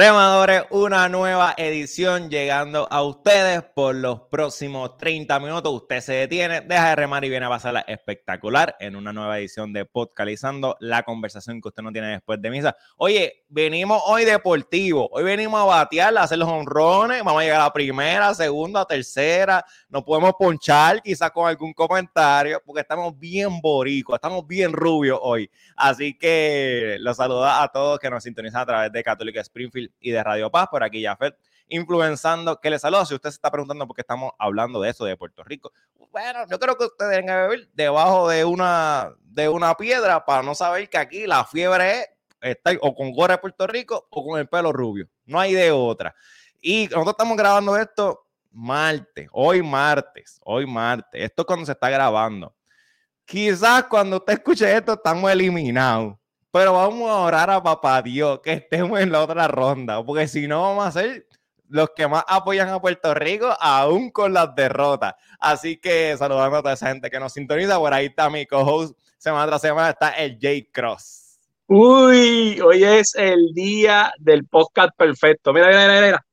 Remadores, una nueva edición llegando a ustedes por los próximos 30 minutos. Usted se detiene, deja de remar y viene a pasarla espectacular en una nueva edición de Podcalizando, la conversación que usted no tiene después de misa. Oye, venimos hoy deportivo, hoy venimos a batear, a hacer los honrones, vamos a llegar a primera, segunda, tercera, nos podemos ponchar quizás con algún comentario, porque estamos bien boricos, estamos bien rubios hoy. Así que los saludo a todos que nos sintonizan a través de Católica Springfield y de Radio Paz. Por aquí, Jafet, influenzando. Que le saludo si usted se está preguntando por qué estamos hablando de eso de Puerto Rico. Bueno, yo creo que ustedes deben vivir debajo de una, de una piedra para no saber que aquí la fiebre es estar o con gorra de Puerto Rico o con el pelo rubio. No hay de otra. Y nosotros estamos grabando esto martes, hoy martes, hoy martes. Esto es cuando se está grabando. Quizás cuando usted escuche esto estamos eliminados. Pero vamos a orar a papá Dios que estemos en la otra ronda, porque si no vamos a ser los que más apoyan a Puerto Rico, aún con las derrotas. Así que saludando a toda esa gente que nos sintoniza. Por ahí está mi co-host. Semana tras semana está el J Cross. Uy, hoy es el día del podcast perfecto. Mira, mira, mira, mira.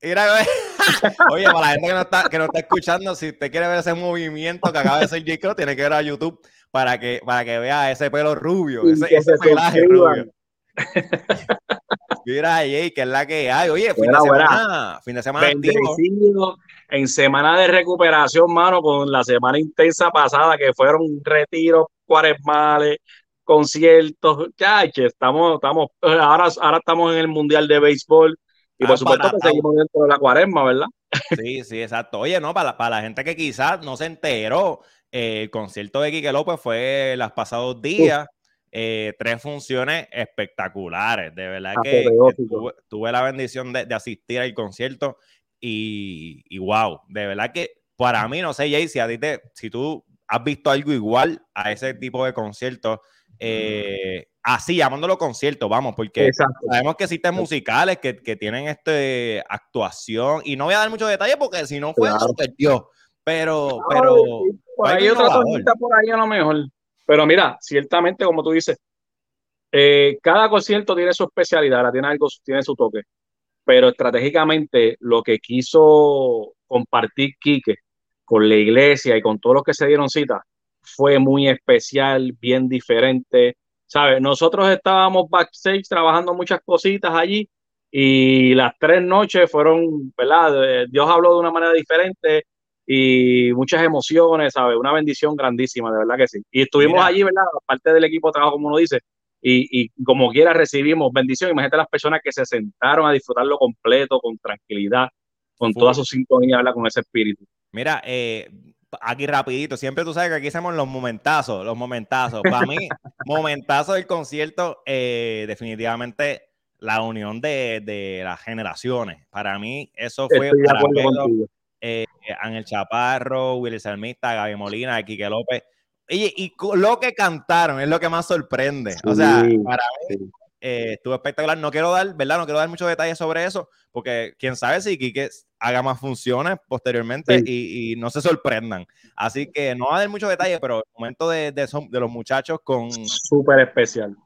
Mira, oye, para la gente que no, está, que no está escuchando, si usted quiere ver ese movimiento que acaba de hacer J Cross, tiene que ir a YouTube para que, para que vea ese pelo rubio, ese, ese pelaje rubio. Mira, ahí, que es la que hay. Oye, fin de semana, fin de semana en semana de recuperación, mano, con la semana intensa pasada, que fueron retiros cuaresmales, conciertos, ya, estamos, estamos, ahora, ahora estamos en el Mundial de Béisbol y por supuesto que seguimos dentro de la cuaresma, ¿verdad? Sí, sí, exacto. Oye, no, para, para la gente que quizás no se enteró, eh, el concierto de Quique López fue los pasados días. Eh, tres funciones espectaculares. De verdad que, tuve, la bendición de, asistir al concierto y, wow, de verdad que para mí, no sé, Jay, si, a ti te, si tú has visto algo igual a ese tipo de conciertos, eh, así llamándolo concierto, vamos, porque sabemos que existen musicales que, tienen este actuación y no voy a dar muchos detalles porque si no fue, claro. perdió. Pero, pero. hay otra cosita por ahí a lo mejor. Pero mira, ciertamente, como tú dices, eh, cada concierto tiene su especialidad, tiene algo, tiene su toque. Pero estratégicamente, lo que quiso compartir Quique con la iglesia y con todos los que se dieron cita fue muy especial, bien diferente. ¿Sabes? Nosotros estábamos backstage trabajando muchas cositas allí y las tres noches fueron, ¿verdad? Dios habló de una manera diferente y muchas emociones, ¿sabes? Una bendición grandísima, de verdad que sí. Y estuvimos allí, ¿verdad? Parte del equipo de trabajo, como uno dice, y, y, como quiera recibimos bendición. Imagínate las personas que se sentaron a disfrutarlo completo, con tranquilidad, con toda su sintonía, ¿verdad? Con ese espíritu. Mira, eh, aquí rapidito, siempre tú sabes que aquí hacemos los momentazos, los momentazos. Para mí, momentazo del concierto, eh, definitivamente la unión de, de, las generaciones. Para mí, eso fue eh, Ángel Chaparro, Willy Salmista, Gaby Molina, Quique López. Y, y, lo que cantaron es lo que más sorprende. o sea, para mí eh, estuvo espectacular. No quiero dar, ¿verdad? No quiero dar muchos detalles sobre eso, porque quién sabe si Quique haga más funciones posteriormente y, no se sorprendan. Así que no va a dar muchos detalles, pero el momento de, de, de los muchachos con... Súper especial.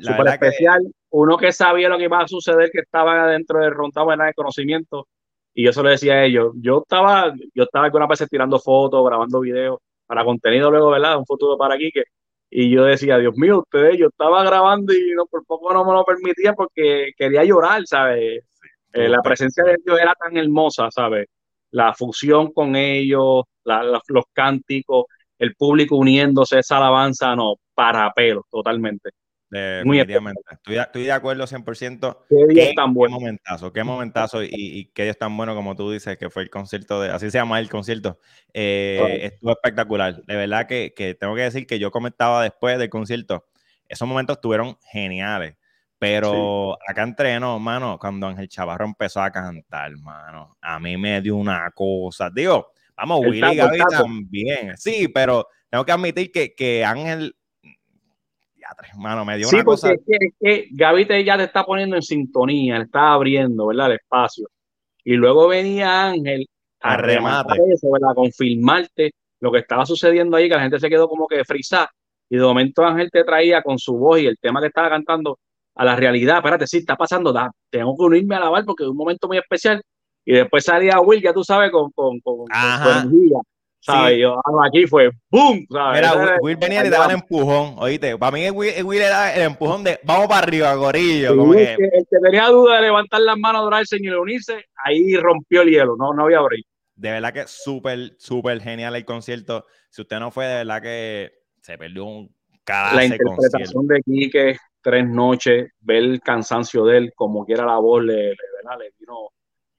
Súper especial. Uno que sabía lo que iba a suceder, que estaba dentro del rontado de conocimiento, y yo se lo decía a ellos. Yo estaba, yo estaba algunas veces tirando fotos, grabando videos para contenido luego, ¿verdad? Un futuro para Quique. Y yo decía, Dios mío, ustedes, yo estaba grabando y no, por poco no me lo permitía porque quería llorar, ¿sabes? Eh, la presencia de Dios era tan hermosa, ¿sabes? La fusión con ellos, los cánticos, el público uniéndose, esa alabanza, no, para pelo, totalmente. Definitivamente. Estoy, estoy, de acuerdo 100%. Qué día tan bueno. Qué momentazo, qué momentazo y, y, qué día tan bueno como tú dices que fue el concierto de, así se llama el concierto. Eh, estuvo espectacular. De verdad que, que, tengo que decir que yo comentaba después del concierto, esos momentos estuvieron geniales. Pero acá entreno, mano, cuando Ángel Chavarro empezó a cantar, mano, a mí me dio una cosa. Digo, vamos, Willy Gaby también. Sí, pero tengo que admitir que, que Ángel mano, me dio sí, una cosa. Es que, es que Gaby te, ya te está poniendo en sintonía, le está abriendo, ¿verdad? El espacio. Y luego venía Ángel a, rematar eso, ¿verdad? confirmarte lo que estaba sucediendo ahí, que la gente se quedó como que frisada. Y de momento Ángel te traía con su voz y el tema que estaba cantando, a la realidad. Espérate, sí, está pasando, da, tengo que unirme a lavar porque es un momento muy especial. Y después salía Will, ya tú sabes, con, con, con, energía. ¿Sabes? Yo, ah, aquí fue ¡boom! ¿sabes? Mira, Will, venía y te daba el empujón, oíste. Para mí, Will, Will era el empujón de vamos para arriba, gorillo. como que... El, que, tenía duda de levantar las manos, adorarse y unirse, ahí rompió el hielo, no, no había brillo. De verdad que súper, súper genial el concierto. Si usted no fue, de verdad que se perdió un cada La interpretación de Quique, tres noches, ver el cansancio de él, como quiera la voz, le, le, le vino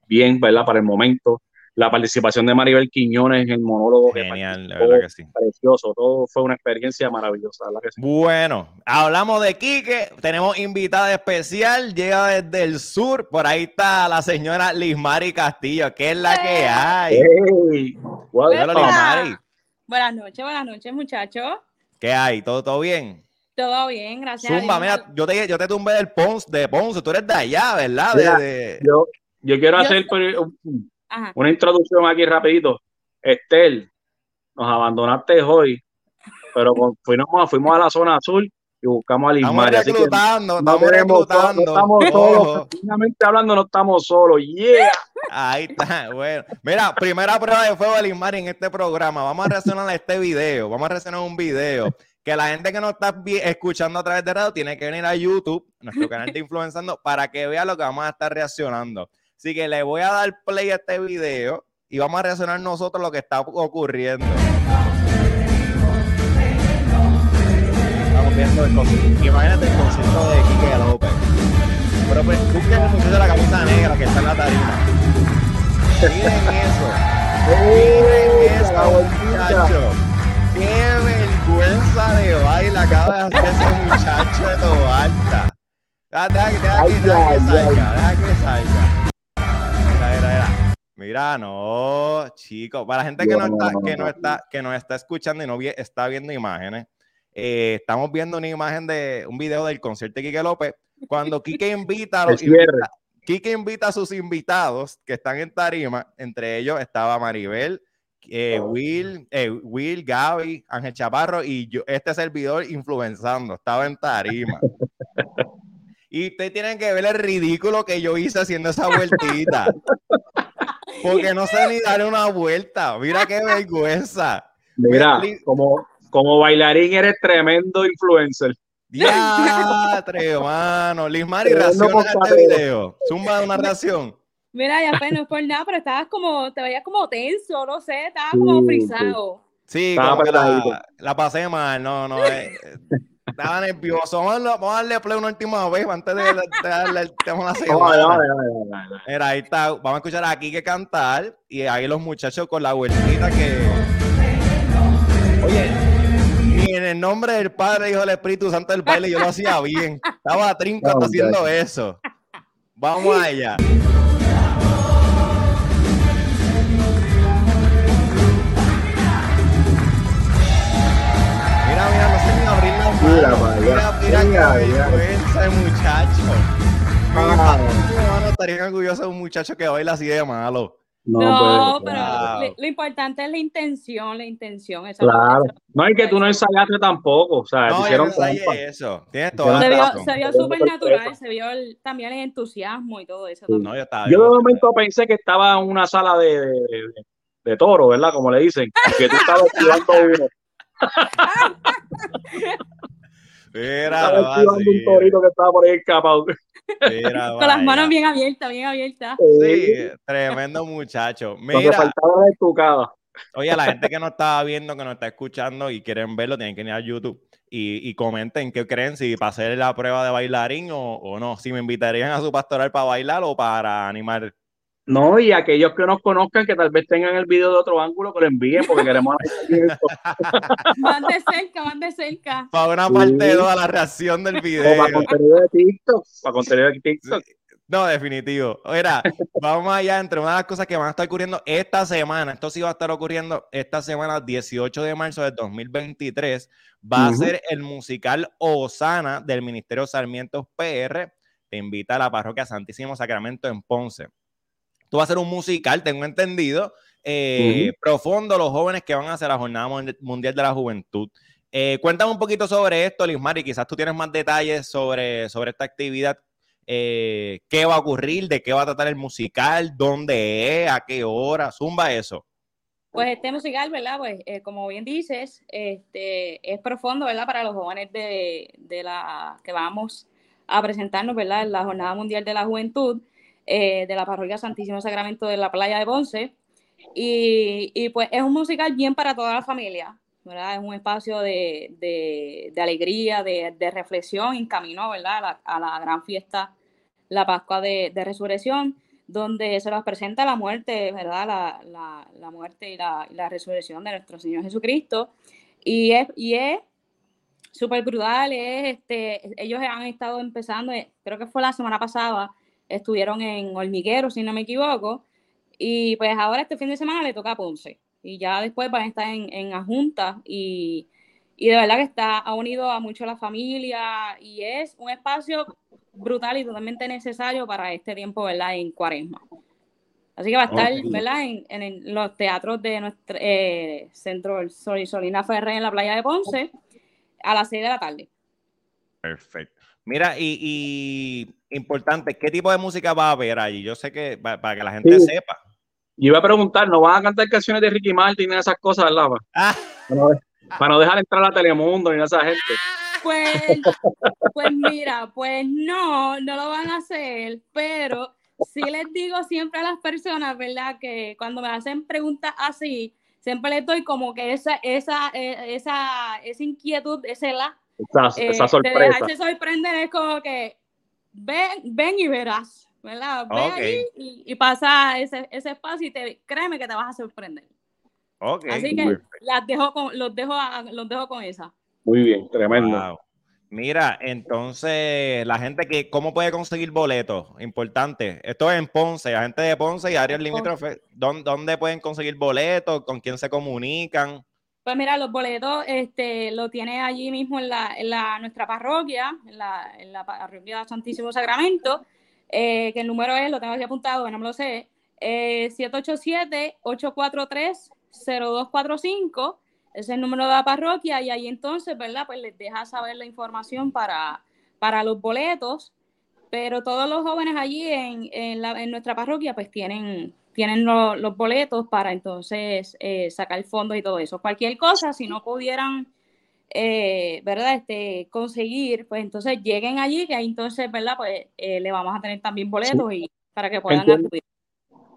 bien, ¿verdad? Para el momento la participación de Maribel Quiñones en el monólogo. Genial, la verdad que sí. Precioso, todo fue una experiencia maravillosa. ¿verdad que sí? Bueno, hablamos de Quique, tenemos invitada especial, llega desde el sur, por ahí está la señora Lismari Castillo, ¿qué es la que hay? Hey, Buenas noches, buenas noches, muchachos. ¿Qué hay? ¿Todo, todo bien? Todo bien, gracias. Zumba, mira, yo te, yo te tumbé del Ponce, de Ponce, tú eres de allá, ¿verdad? Yo, yo quiero hacer una introducción aquí rapidito. Estel, nos abandonaste hoy, pero fuimos, fuimos a la zona azul y buscamos a Lismar. Estamos reclutando, estamos reclutando. No estamos solos, finalmente hablando no estamos solos. Yeah. Ahí está, bueno. Mira, primera prueba de fuego de Lismar en este programa. Vamos a reaccionar a este video. Vamos a reaccionar a un video que la gente que nos está escuchando a través de radio tiene que venir a YouTube, nuestro canal de Influenciando, para que vea lo que vamos a estar reaccionando. Así que le voy a dar play a este video y vamos a reaccionar nosotros lo que está ocurriendo. Estamos viendo el concierto. Imagínate el concierto de Kike López. Pero pues, busquen el muchacho de la camisa negra que está en la tarima. Miren eso. Miren eso, muchacho. Qué vergüenza de baile acaba de hacer ese muchacho de Tobalta. Deja, deja, deja, que salga, deja que salga. Mira, no, chicos, para la gente que no, está, que no está, que no está escuchando y no está viendo imágenes, eh, estamos viendo una imagen de un video del concierto de Quique López. Cuando Quique invita a los invita, Quique invita a sus invitados que están en tarima, entre ellos estaba Maribel, eh, Will, eh, Will, Gaby, Ángel Chaparro y yo, este servidor influenzando, estaba en tarima. Y ustedes tienen que ver el ridículo que yo hice haciendo esa vueltita. Porque no sé ni dar una vuelta. Mira qué vergüenza. Mira, como, como bailarín eres tremendo influencer. Diatre, mano. Liz Mari, reacciona a este video. Zumba una reacción. Mira, ya pues, no es por nada, pero estabas como, te veías como tenso, no sé, estabas como frisado. Sí, como la, la, pasé mal, no, no. Eh, estaba nervioso. Vamos a, darle play una última vez antes de, darle el tema la semana. Mira, ahí está. Vamos a escuchar aquí que cantar y ahí los muchachos con la vueltita que. Oye, ni en el nombre del Padre, Hijo del Espíritu Santo del baile yo lo hacía bien. Estaba trinco haciendo eso. Vamos allá. Mira, mira, mira, de muchacho. Ah. No, estaría orgulloso de un muchacho que baila así de malo. No, pero lo, importante es la intención, la intención. claro. no, es que tú no ensayaste tampoco. O sea, no, hicieron eso. Tienes toda se, vio, se vio súper natural, se vio también el entusiasmo y todo eso. No, yo, estaba yo de momento pensé que estaba en una sala de, de, de, toro, ¿verdad? Como le dicen. Que tú estabas estudiando uno. Era, un torito que estaba por ahí escapado. Con las manos bien abiertas, bien abiertas. Sí, tremendo muchacho. Mira, faltaba la estucada. Oye, a la gente que no estaba viendo, que nos está escuchando y quieren verlo, tienen que ir a YouTube y, y comenten qué creen, si para hacer la prueba de bailarín o, o no, si me invitarían a su pastoral para bailar o para animar no, y aquellos que nos conozcan que tal vez tengan el video de otro ángulo, que lo envíen porque queremos Van de cerca, van de cerca. Para una parte de toda la reacción del video. para contenido de TikTok. Para contenido de TikTok. No, definitivo. Mira, vamos allá. Entre una de las cosas que van a estar ocurriendo esta semana, esto sí va a estar ocurriendo esta semana, 18 de marzo del 2023, va a ser el musical Osana del Ministerio Sarmiento PR. Te invita a la parroquia Santísimo Sacramento en Ponce. Tú vas a ser un musical, tengo entendido, eh, profundo, los jóvenes que van a hacer la Jornada Mundial de la Juventud. Eh, cuéntame un poquito sobre esto, Lismar, y quizás tú tienes más detalles sobre, sobre esta actividad. Eh, ¿Qué va a ocurrir? ¿De qué va a tratar el musical? ¿Dónde es? ¿A qué hora? Zumba eso. Pues este musical, ¿verdad? Pues eh, como bien dices, este, es profundo, ¿verdad? Para los jóvenes de, de, la que vamos a presentarnos, ¿verdad? En la Jornada Mundial de la Juventud de la Parroquia Santísimo Sacramento de la Playa de Ponce. Y, y, pues es un musical bien para toda la familia. Es un espacio de, de, alegría, de, de, reflexión en camino, ¿verdad? A la, gran fiesta, la Pascua de, Resurrección, donde se nos presenta la muerte, ¿verdad? La, la, la muerte y la, resurrección de nuestro Señor Jesucristo. Y es, y es súper brutal, es, este, ellos han estado empezando, eh, creo que fue la semana pasada, estuvieron en Hormiguero, si no me equivoco, y pues ahora este fin de semana le toca a Ponce y ya después van a estar en, en junta y, y, de verdad que está, ha unido a mucho la familia y es un espacio brutal y totalmente necesario para este tiempo, ¿verdad? En cuaresma. Así que va a estar, ¿verdad? En, en, los teatros de nuestro eh, centro Solina Ferrer en la playa de Ponce a las 6 de la tarde. Perfecto. Mira, y, y, importante, ¿qué tipo de música va a haber allí? Yo sé que para que la gente sepa. Y iba a preguntar, ¿no van a cantar canciones de Ricky Martin y esas cosas, ¿verdad? Ah. Para, no, dejar entrar a Telemundo ni a esa gente. Pues, pues mira, pues no, no lo van a hacer, pero sí les digo siempre a las personas, ¿verdad? Que cuando me hacen preguntas así, siempre les doy como que esa, esa, e, esa, esa inquietud, esa la. Esa, esa eh, sorpresa. De dejarse sorprender es como que ven, ven y verás. ¿verdad? Ve ahí y, pasa ese, ese, espacio y te, créeme que te vas a sorprender. Así que las dejo con, los, dejo los dejo con esa. Muy bien, tremendo. Mira, entonces, la gente que, ¿cómo puede conseguir boletos? Importante. Esto es en Ponce, la gente de Ponce y áreas limítrofes, ¿dónde, ¿dónde pueden conseguir boletos? ¿Con quién se comunican? Pues mira, los boletos este, lo tiene allí mismo en, la, en la, nuestra parroquia, en la, en la Santísimo Sacramento. Eh, que el número es, lo tengo aquí apuntado, no me lo sé, eh, 787-843-0245, es el número de la parroquia y ahí entonces, ¿verdad? Pues les deja saber la información para, para los boletos, pero todos los jóvenes allí en, en, la, en nuestra parroquia pues tienen, tienen los boletos para entonces eh, sacar fondos y todo eso. Cualquier cosa, si no pudieran eh, ¿verdad? Este, conseguir, pues entonces lleguen allí, que ahí entonces, ¿verdad? Pues eh, le vamos a tener también boletos y para que puedan Entiendo.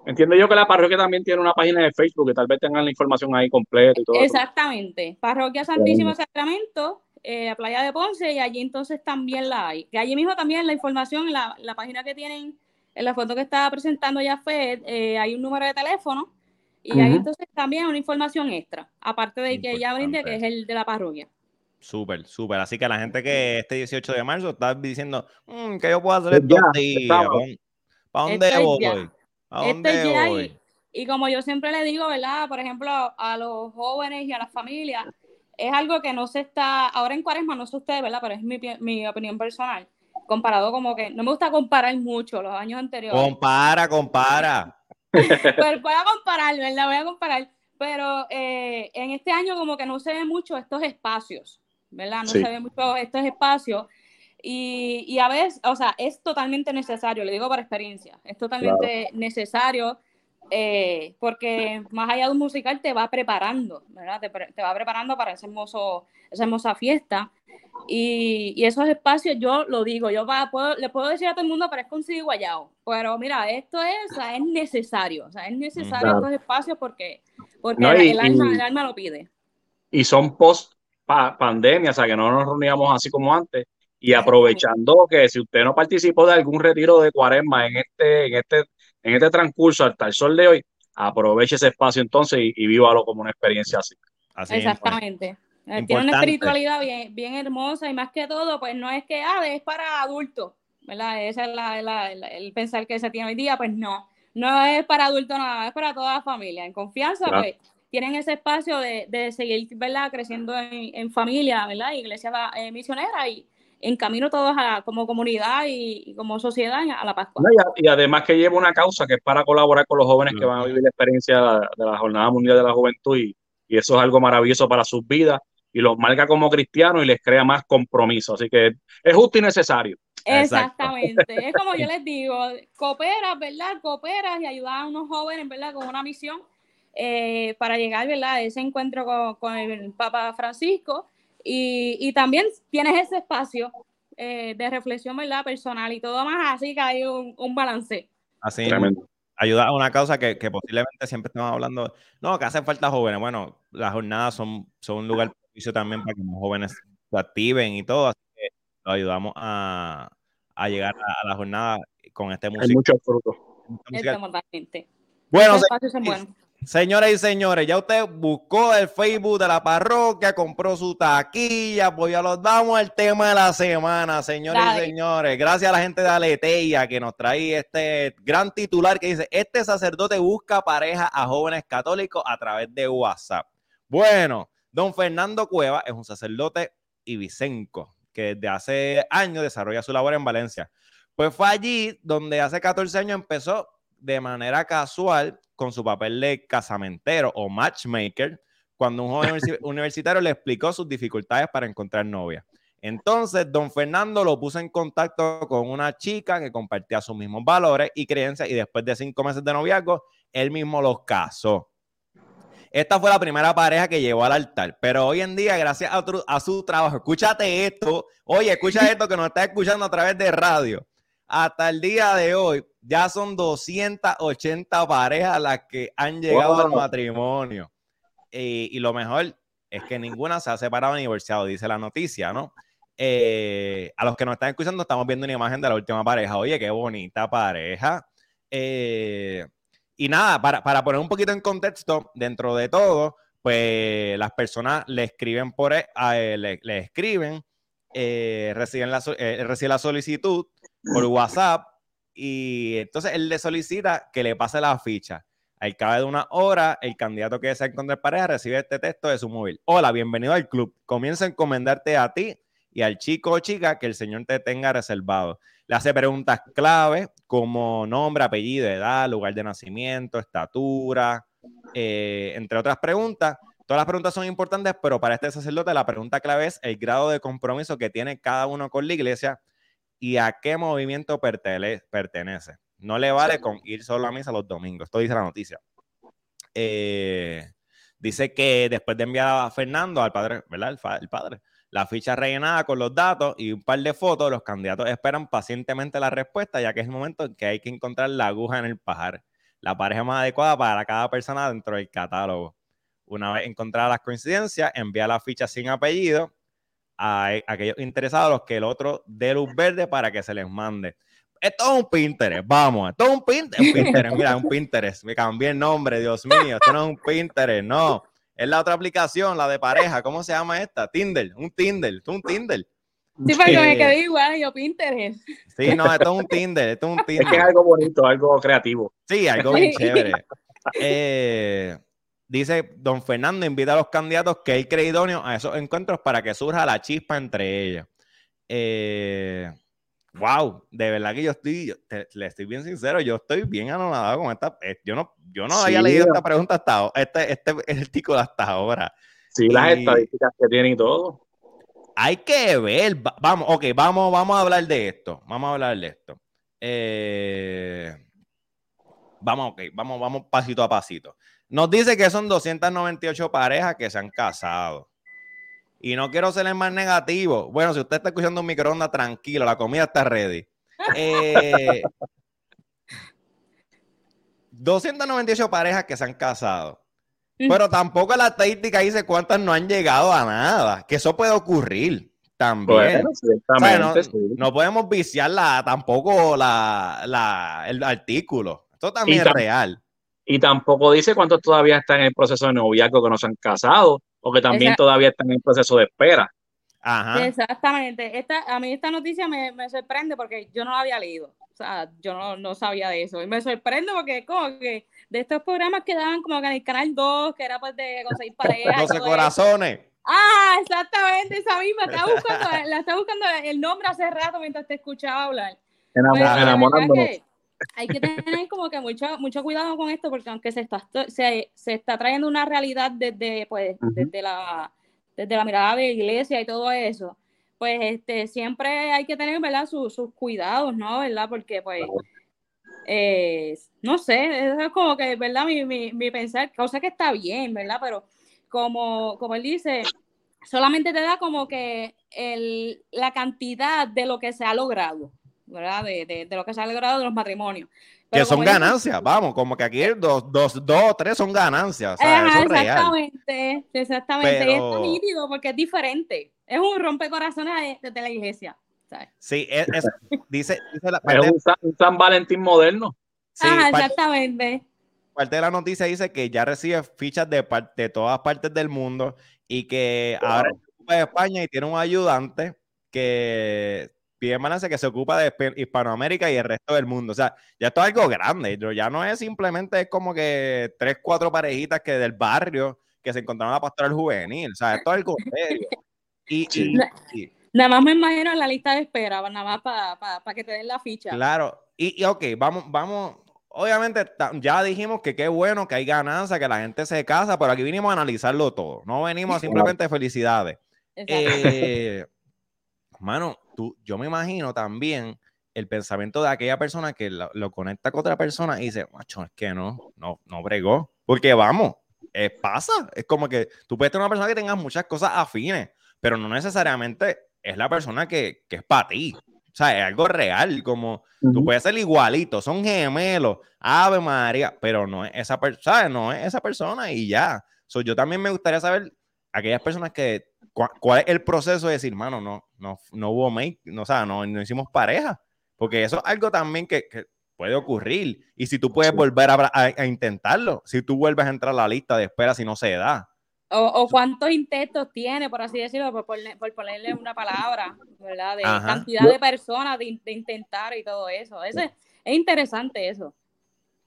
Entiendo yo que la parroquia también tiene una página de Facebook, que tal vez tengan la información ahí completa y todo. Exactamente. Parroquia Santísimo Sacramento, eh, Playa de Ponce, y allí entonces también la hay. Que allí mismo también la información, la, la página que tienen, en la foto que estaba presentando ya fue, hay un número de teléfono, y ahí entonces también una información extra, aparte de que ya brinde, que es el de la parroquia. Súper, súper. Así que la gente que este 18 de marzo está diciendo mmm, que yo puedo hacer esto ¿Para dónde voy? ¿A dónde voy? Y, como yo siempre le digo, ¿verdad? Por ejemplo, a los jóvenes y a las familias, es algo que no se está, ahora en cuaresma, no sé ustedes, ¿verdad? Pero es mi, mi opinión personal. Comparado como que, no me gusta comparar mucho los años anteriores. Compara, compara. Pero voy a comparar, ¿verdad? Voy a comparar. Pero eh, en este año como que no se ve mucho estos espacios. ¿verdad? No se ve mucho estos espacios. Y, y, a veces, o sea, es totalmente necesario, le digo por experiencia, es totalmente necesario eh, porque más allá de un musical te va preparando, ¿verdad? Te, te va preparando para ese hermoso, esa hermosa fiesta. Y, y, esos espacios, yo lo digo, yo va, puedo, le puedo decir a todo el mundo, pero es consigo guayao. Pero mira, esto es, o sea, es necesario, o sea, es necesario estos espacios porque, porque el, alma, el alma lo pide. Y son post pandemia, o sea, que no nos reuníamos así como antes. Y aprovechando que si usted no participó de algún retiro de cuaresma en este, en este, en este transcurso hasta el sol de hoy, aproveche ese espacio entonces y, vívalo como una experiencia así. Exactamente. Eh, tiene una espiritualidad bien, bien hermosa y más que todo, pues no es que ah, es para adultos, ¿verdad? Ese es la, el pensar que se tiene hoy día, pues no, no es para adultos nada, es para toda la familia. En confianza, pues tienen ese espacio de, de seguir, ¿verdad? Creciendo en, en familia, ¿verdad? Iglesia eh, misionera y en camino todos a, como comunidad y, como sociedad a la Pascua. y, además que lleva una causa que es para colaborar con los jóvenes que van a vivir la experiencia de la Jornada Mundial de la Juventud y, y eso es algo maravilloso para sus vidas y los marca como cristianos y les crea más compromiso. Así que es justo y necesario. Exactamente. Es como yo les digo, cooperas, ¿verdad? Cooperas y ayudas a unos jóvenes, ¿verdad? Con una misión eh, para llegar, ¿verdad? A ese encuentro con, el Papa Francisco. Y, y, también tienes ese espacio eh, de reflexión, ¿verdad? Personal y todo más, así que hay un, un balance. Así, Tremendo. ayuda a una causa que, que, posiblemente siempre estamos hablando, no, que hacen falta jóvenes. Bueno, las jornadas son, son un lugar propicio también para que los jóvenes se activen y todo, así que lo ayudamos a, a llegar a, la jornada con este músico. Hay muchos frutos. Bueno, señores y señores, ya usted buscó el Facebook de la parroquia, compró su taquilla, pues ya los damos el tema de la semana, señores y señores. Gracias a la gente de Aleteia que nos trae este gran titular que dice, este sacerdote busca pareja a jóvenes católicos a través de WhatsApp. Bueno, don Fernando Cueva es un sacerdote ibicenco que desde hace años desarrolla su labor en Valencia. Pues fue allí donde hace 14 años empezó de manera casual con su papel de casamentero o matchmaker, cuando un joven universitario le explicó sus dificultades para encontrar novia. Entonces, don Fernando lo puso en contacto con una chica que compartía sus mismos valores y creencias y después de cinco meses de noviazgo, él mismo los casó. Esta fue la primera pareja que llevó al altar, pero hoy en día, gracias a, su trabajo, escúchate esto, oye, escucha esto que nos está escuchando a través de radio. Hasta el día de hoy, ya son 280 parejas las que han llegado al matrimonio. Y, lo mejor es que ninguna se ha separado ni divorciado, dice la noticia, ¿no? Eh, a los que nos están escuchando, estamos viendo una imagen de la última pareja. Oye, qué bonita pareja. Eh, y nada, para, poner un poquito en contexto, dentro de todo, pues las personas le escriben por e, le, escriben, eh, reciben, la, eh, la solicitud por WhatsApp y entonces él le solicita que le pase la ficha. Al cabo de una hora, el candidato que desea encontrar pareja recibe este texto de su móvil. Hola, bienvenido al club. Comienza a encomendarte a ti y al chico o chica que el Señor te tenga reservado. Le hace preguntas clave como nombre, apellido, edad, lugar de nacimiento, estatura, eh, entre otras preguntas. Todas las preguntas son importantes, pero para este sacerdote la pregunta clave es el grado de compromiso que tiene cada uno con la iglesia y a qué movimiento pertenece. No le vale con ir solo a misa los domingos. Esto dice la noticia. Eh, dice que después de enviar a Fernando al padre, ¿verdad? el padre, la ficha rellenada con los datos y un par de fotos, los candidatos esperan pacientemente la respuesta, ya que es el momento en que hay que encontrar la aguja en el pajar, la pareja más adecuada para cada persona dentro del catálogo. Una vez encontradas las coincidencias, envía la ficha sin apellido a, aquellos interesados, los que el otro dé luz verde para que se les mande. Esto es un Pinterest, vamos, esto es un Pinterest, un Pinterest, mira, un Pinterest, me cambié el nombre, Dios mío, esto no es un Pinterest, no. Es la otra aplicación, la de pareja. ¿Cómo se llama esta? Tinder. Un Tinder. Esto es un Tinder. Sí, porque me quedé igual, yo Pinterest. Sí, no, esto es un Tinder, esto es un Tinder. Es que es algo bonito, algo creativo. Sí, algo bien chévere. Eh, dice, don Fernando invita a los candidatos que él cree idóneo a esos encuentros para que surja la chispa entre ellos. Eh, wow, de verdad que yo estoy, le estoy bien sincero, yo estoy bien anonadado con esta, eh, yo no, yo no había leído esta pregunta hasta este, este artículo hasta ahora. Sí, las estadísticas que tiene y todo. Hay que ver, vamos, ok, vamos, vamos a hablar de esto, vamos a hablar de esto. Eh, vamos, ok, vamos, vamos pasito a pasito. Nos dice que son 298 parejas que se han casado. Y no quiero ser el más negativo. Bueno, si usted está escuchando un microondas, tranquilo, la comida está ready. 298 eh, parejas que se han casado. Pero tampoco la estadística dice cuántas no han llegado a nada. Que eso puede ocurrir también. no, podemos viciar tampoco la, el artículo. Esto también es real. Y tampoco dice cuántos todavía están en el proceso de noviazgo que no se han casado o que también todavía están en proceso de espera. Ajá. Exactamente. Esta, a mí esta noticia me, me, sorprende porque yo no la había leído. O sea, yo no, no, sabía de eso. Y me sorprende porque como que de estos programas que daban como que en el canal 2, que era pues de conseguir parejas. 12 corazones. Ah, exactamente, esa misma. Estaba buscando, la estaba buscando el nombre hace rato mientras te escuchaba hablar. Enamorándonos hay que tener como que mucho, mucho cuidado con esto porque aunque se está, se, se está trayendo una realidad desde, pues, desde, la, desde la mirada de la iglesia y todo eso, pues este, siempre hay que tener, ¿verdad? Sus, cuidados, ¿no? ¿Verdad? Porque pues, eh, no sé, es como que, ¿verdad? Mi, mi, mi, pensar, cosa que está bien, ¿verdad? Pero como, como él dice, solamente te da como que el, la cantidad de lo que se ha logrado, ¿verdad? De, de, de lo que se ha logrado de los matrimonios. que son ganancias, vamos, como que aquí dos, dos, dos o tres son ganancias. exactamente, exactamente. es tan nítido porque es diferente. Es un rompecorazones desde la iglesia. Sí, es, dice, dice la, es un, San, Valentín moderno. Sí, exactamente. Parte de la noticia dice que ya recibe fichas de, de todas partes del mundo y que ahora es de España y tiene un ayudante que pide balance que se ocupa de Hispanoamérica y el resto del mundo. O sea, ya esto es algo grande. Ya no es simplemente es como que tres, cuatro parejitas que del barrio que se encontraron a pastoral juvenil. O sea, esto es algo serio. Y, nada más me imagino en la lista de espera, nada más para que te den la ficha. Claro. Y, y ok, vamos, vamos, obviamente ya dijimos que qué bueno que hay ganancia, que la gente se casa, pero aquí vinimos a analizarlo todo. No venimos simplemente felicidades. Eh, mano, tú, yo me imagino también el pensamiento de aquella persona que lo, conecta con otra persona y dice, macho, es que no, no, no bregó. Porque vamos, eh, pasa. Es como que tú puedes tener una persona que tenga muchas cosas afines, pero no necesariamente es la persona que, que es para ti. O sea, es algo real, como tú puedes ser igualito, son gemelos, Ave María, pero no es esa persona, no es esa persona y ya. So, yo también me gustaría saber aquellas personas que, cuál es el proceso de decir, mano, no, no, no hubo make, no, o sea, no, no hicimos pareja, porque eso es algo también que, que puede ocurrir. Y si tú puedes volver a, a, intentarlo, si tú vuelves a entrar a la lista de espera si no se da. O, cuántos intentos tiene, por así decirlo, por, ponerle una palabra, ¿verdad? De cantidad de personas de, intentar y todo eso. es, interesante eso.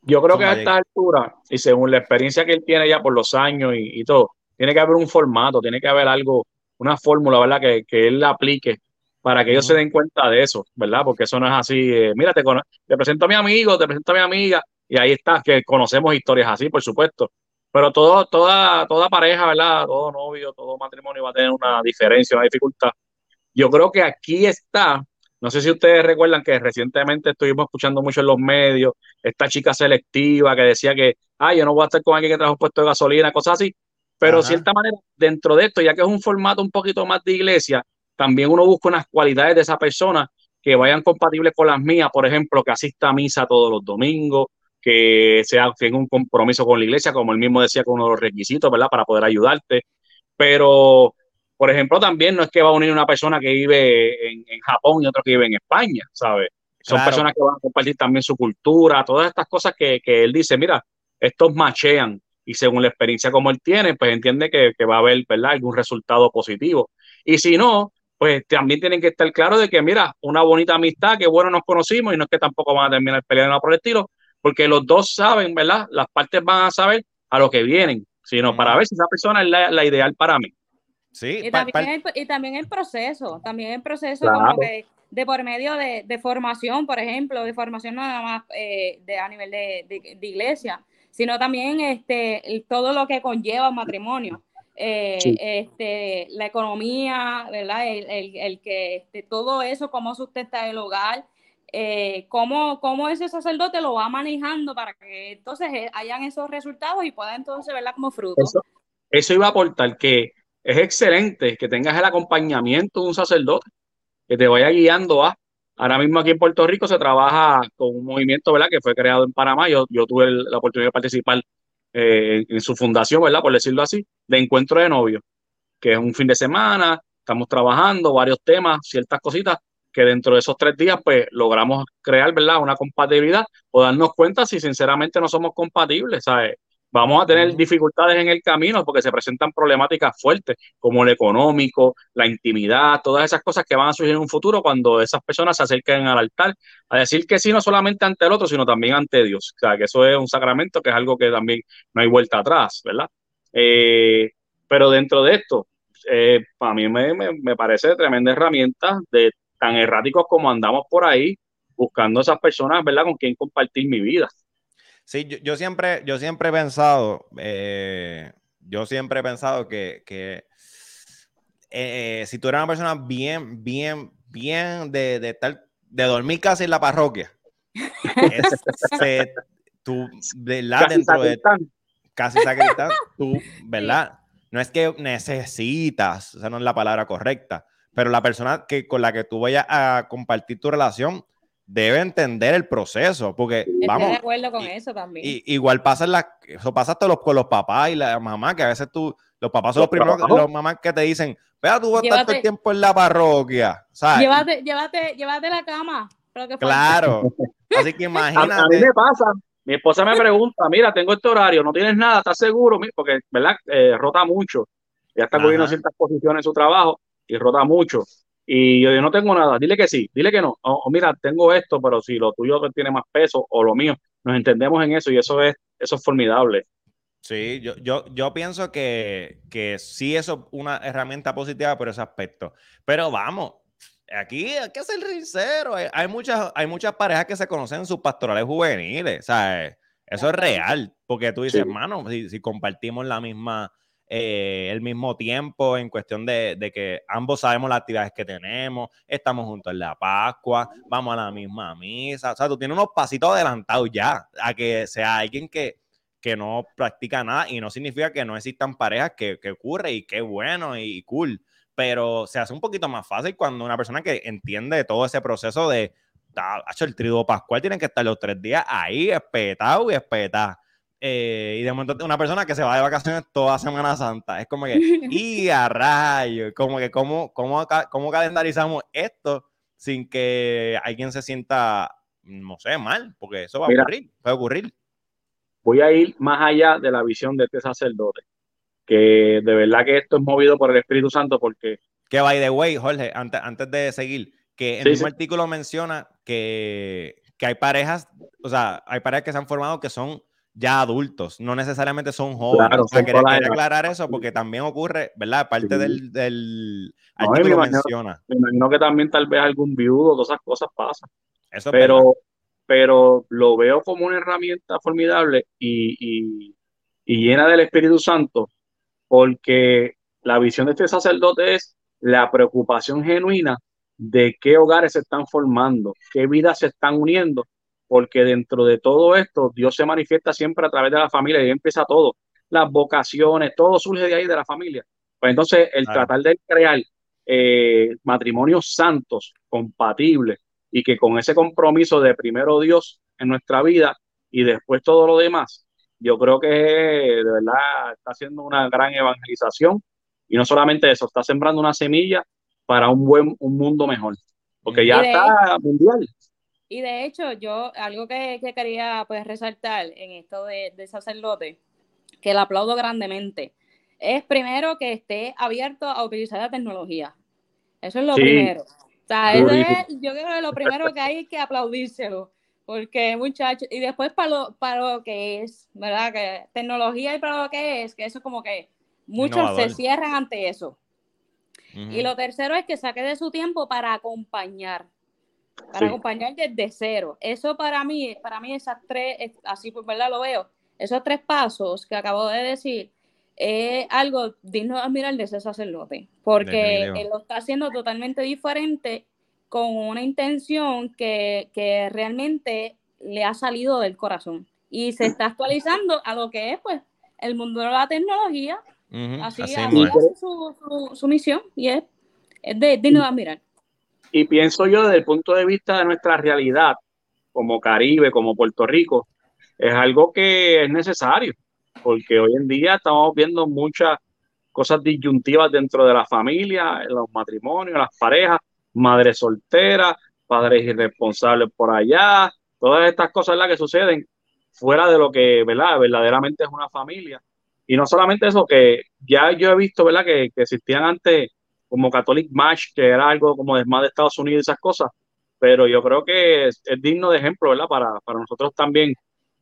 Yo creo que a esta altura, y según la experiencia que él tiene ya por los años y, todo, tiene que haber un formato, tiene que haber algo, una fórmula, ¿verdad? Que, que él la aplique para que ellos se den cuenta de eso, ¿verdad? Porque eso no es así, eh, mira, te, te presento a mi amigo, te presento a mi amiga, y ahí está, que conocemos historias así, por supuesto, pero todo, toda, toda pareja, ¿verdad? Todo novio, todo matrimonio va a tener una diferencia, una dificultad. Yo creo que aquí está, no sé si ustedes recuerdan que recientemente estuvimos escuchando mucho en los medios, esta chica selectiva que decía que, ay, yo no voy a estar con alguien que trajo puesto de gasolina, cosas así. Pero de cierta manera, dentro de esto, ya que es un formato un poquito más de iglesia, también uno busca unas cualidades de esa persona que vayan compatibles con las mías, por ejemplo, que asista a misa todos los domingos, que sea tenga un compromiso con la iglesia, como él mismo decía, con uno de los requisitos, ¿verdad? Para poder ayudarte. Pero, por ejemplo, también no es que va a unir una persona que vive en, Japón y otro que vive en España, ¿sabes? Son personas que van a compartir también su cultura, todas estas cosas que, que él dice, mira, estos machean y según la experiencia como él tiene, pues entiende que, que va a haber, ¿verdad? Algún resultado positivo. Y si no, pues también tienen que estar claros de que, mira, una bonita amistad, que bueno nos conocimos y no es que tampoco van a terminar peleando por el estilo, porque los dos saben, ¿verdad? Las partes van a saber a lo que vienen, sino para ver si esa persona es la, ideal para mí. Sí, y, también el, proceso, también el proceso como que de por medio de, formación, por ejemplo, de formación no nada más eh, de, a nivel de, iglesia, sino también este, todo lo que conlleva un matrimonio. Eh, este, la economía, ¿verdad? El, el, que este, todo eso, cómo sustenta el hogar, eh, cómo, cómo, ese sacerdote lo va manejando para que entonces eh, hayan esos resultados y pueda entonces verla como fruto. Eso, iba a aportar que es excelente que tengas el acompañamiento de un sacerdote que te vaya guiando a. Ahora mismo aquí en Puerto Rico se trabaja con un movimiento, ¿verdad? Que fue creado en Panamá. Yo, yo tuve la oportunidad de participar eh, en su fundación, ¿verdad? Por decirlo así, de encuentro de novios, que es un fin de semana, estamos trabajando varios temas, ciertas cositas, que dentro de esos tres días, pues logramos crear, ¿verdad? Una compatibilidad o darnos cuenta si sinceramente no somos compatibles, ¿sabes? Vamos a tener dificultades en el camino porque se presentan problemáticas fuertes como el económico, la intimidad, todas esas cosas que van a surgir en un futuro cuando esas personas se acerquen al altar a decir que sí, no solamente ante el otro, sino también ante Dios. O sea, que eso es un sacramento que es algo que también no hay vuelta atrás, ¿verdad? Eh, pero dentro de esto, eh, para mí me, me, me, parece tremenda herramienta de tan erráticos como andamos por ahí buscando esas personas, ¿verdad? Con quien compartir mi vida. Sí, yo, siempre, yo siempre he pensado, eh, yo siempre he pensado que, eh, si tú eres una persona bien, bien, bien de, de, tal, de dormir casi en la parroquia, tú, ¿verdad? Dentro de casi sacristán, tú, ¿verdad? No es que necesitas, esa no es la palabra correcta, pero la persona que, con la que tú vayas a compartir tu relación debe entender el proceso, porque Estoy vamos. de acuerdo con eso también. Y, igual pasa la, eso pasa hasta los, con los papás y la mamá, que a veces tú, los papás son los, primeros, los mamás que te dicen, vea, tú vas a estar todo el tiempo en la parroquia. Llévate, llévate, llévate la cama. claro. Así que imagínate. A, mí me pasa. Mi esposa me pregunta, mira, tengo este horario, no tienes nada, ¿estás seguro? Porque, ¿verdad? Eh, rota mucho. Ya está cogiendo ciertas posiciones en su trabajo y rota mucho. Y yo digo, no tengo nada, dile que sí, dile que no. O, mira, tengo esto, pero si lo tuyo tiene más peso o lo mío, nos entendemos en eso y eso es, eso es formidable. Sí, yo, yo, yo pienso que, que sí eso es una herramienta positiva por ese aspecto. Pero vamos, aquí hay que ser sincero. Hay, muchas, hay muchas parejas que se conocen en sus pastorales juveniles. O sea, eso es real. Porque tú dices, hermano, si, si compartimos la misma eh, el mismo tiempo en cuestión de, que ambos sabemos las actividades que tenemos, estamos juntos en la Pascua, vamos a la misma misa. O sea, tú tienes unos pasitos adelantados ya a que sea alguien que, que no practica nada y no significa que no existan parejas que, que ocurre y qué bueno y cool, pero se hace un poquito más fácil cuando una persona que entiende todo ese proceso de, hecho el triduo pascual tienen que estar los tres días ahí espetado y espetado eh, y de momento una persona que se va de vacaciones toda Semana Santa. Es como que, y a rayo, como que cómo, cómo, cómo calendarizamos esto sin que alguien se sienta, no sé, mal, porque eso va a ocurrir, puede ocurrir. Voy a ir más allá de la visión de este sacerdote, que de verdad que esto es movido por el Espíritu Santo porque... Que by the way, Jorge, antes, antes de seguir, que el mismo artículo menciona que, que hay parejas, o sea, hay parejas que se han formado que son ya adultos, no necesariamente son jóvenes. Claro, quería, aclarar eso porque también ocurre, ¿verdad? Parte del, del artículo me menciona. Me imagino que también tal vez algún viudo, todas esas cosas pasan. Eso pero, pero lo veo como una herramienta formidable y, y, y llena del Espíritu Santo, porque la visión de este sacerdote es la preocupación genuina de qué hogares se están formando, qué vidas se están uniendo porque dentro de todo esto Dios se manifiesta siempre a través de la familia y empieza todo, las vocaciones, todo surge de ahí de la familia. Pues entonces el tratar de crear eh, matrimonios santos, compatibles y que con ese compromiso de primero Dios en nuestra vida y después todo lo demás, yo creo que de verdad está haciendo una gran evangelización y no solamente eso, está sembrando una semilla para un buen un mundo mejor, porque ya está mundial. Y de hecho, yo, algo que, quería pues resaltar en esto de, sacerdote, que le aplaudo grandemente, es primero que esté abierto a utilizar la tecnología. Eso es lo primero. O sea, eso es, yo creo que lo primero que hay que aplaudírselo. Porque muchachos, y después para lo, para lo que es, ¿verdad? Que tecnología y para lo que es, que eso como que muchos se cierran ante eso. Y lo tercero es que saque de su tiempo para acompañar para acompañar desde cero. Eso para mí, para mí esas tres, así pues, ¿verdad? Lo veo, esos tres pasos que acabo de decir, es algo digno de admirar de ese sacerdote, porque él lo está haciendo totalmente diferente con una intención que, que realmente le ha salido del corazón y se está actualizando a lo que es pues el mundo de la tecnología. así, así, es su, su, su, misión y es, es de, digno de admirar. Y pienso yo desde el punto de vista de nuestra realidad, como Caribe, como Puerto Rico, es algo que es necesario, porque hoy en día estamos viendo muchas cosas disyuntivas dentro de la familia, los matrimonios, las parejas, madres solteras, padres irresponsables por allá, todas estas cosas las que suceden fuera de lo que ¿verdad? verdaderamente es una familia. Y no solamente eso, que ya yo he visto ¿verdad? Que existían antes como Catholic Match, que era algo como de más de Estados Unidos y esas cosas, pero yo creo que es, digno de ejemplo, ¿verdad? Para, para nosotros también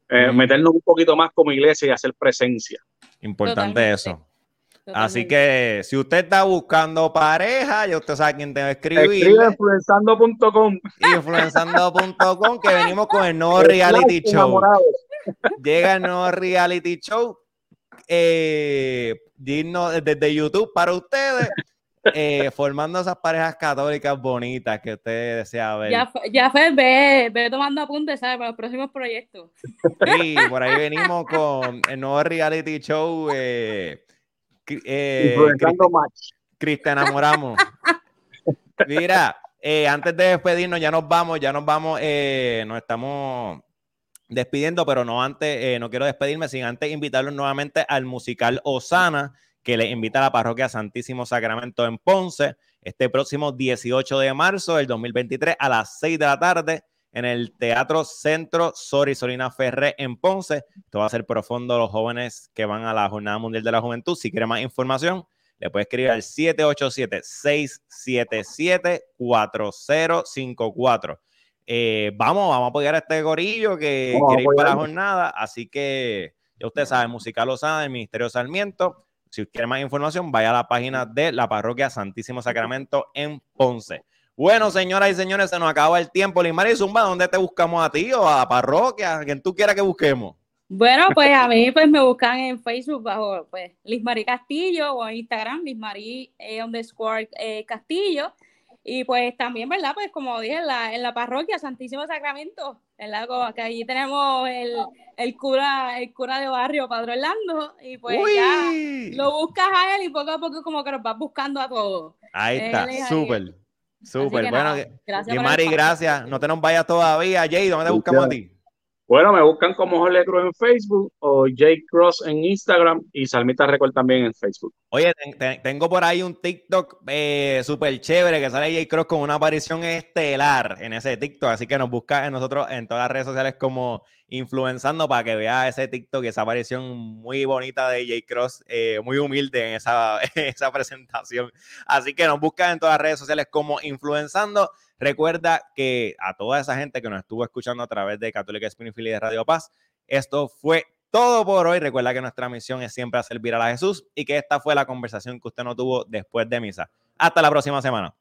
eh, meternos un poquito más como iglesia y hacer presencia. Importante eso. Así que si usted está buscando pareja, ya usted sabe quién debe escribir. Escribe influenzando.com. Influenzando.com, que venimos con el nuevo reality show. Llega el nuevo reality show. Eh, digno desde YouTube para ustedes. Eh, formando esas parejas católicas bonitas que usted desea ver. Ya, ya fue, ve, ve tomando apuntes, ¿sabes? Para los próximos proyectos. Sí, por ahí venimos con el nuevo reality show. Eh, eh, match. Cristian enamoramos. Mira, eh, antes de despedirnos, ya nos vamos, ya nos vamos, eh, nos estamos despidiendo, pero no antes, eh, no quiero despedirme sin antes invitarlos nuevamente al musical Osana, que le invita a la parroquia Santísimo Sacramento en Ponce, este próximo 18 de marzo del 2023 a las 6 de la tarde en el Teatro Centro Sori Solina Ferré en Ponce. Esto va a ser profundo los jóvenes que van a la Jornada Mundial de la Juventud. Si quiere más información, le puede escribir al 787-677-4054. Eh, vamos, vamos a apoyar a este gorillo que quiere ir para la jornada. Así que ya usted sabe, Musical Osana del Ministerio Sarmiento. Si quiere más información, vaya a la página de la parroquia Santísimo Sacramento en Ponce. Bueno, señoras y señores, se nos acaba el tiempo. Limari Zumba, ¿dónde te buscamos a ti o a la parroquia? ¿A quien tú quieras que busquemos? Bueno, pues a mí pues me buscan en Facebook bajo pues Lismarí Castillo o en Instagram Lismarí eh, underscore eh, Castillo. Y pues también, ¿verdad? Pues como dije, en la, en la parroquia Santísimo Sacramento, en la, que allí tenemos el, el, cura, el cura de barrio, Padre Orlando, y pues ya lo buscas a él y poco a poco como que nos vas buscando a todos. Ahí está, súper, súper. Bueno, gracias. Mari, gracias. No te nos vayas todavía. Jay, ¿dónde te buscamos a ti? Bueno, me buscan como Jorge Cruz en Facebook o Jake Cross en Instagram y Salmita Record también en Facebook. Oye, tengo por ahí un TikTok eh, súper chévere que sale Jake Cross con una aparición estelar en ese TikTok, así que nos busca en nosotros en todas las redes sociales como influenzando para que vea ese TikTok y esa aparición muy bonita de Jake Cross, eh, muy humilde en esa, esa presentación. Así que nos busca en todas las redes sociales como influenzando. Recuerda que a toda esa gente que nos estuvo escuchando a través de Católica Springfield y de Radio Paz, esto fue todo por hoy. Recuerda que nuestra misión es siempre servir a la Jesús y que esta fue la conversación que usted no tuvo después de misa. Hasta la próxima semana.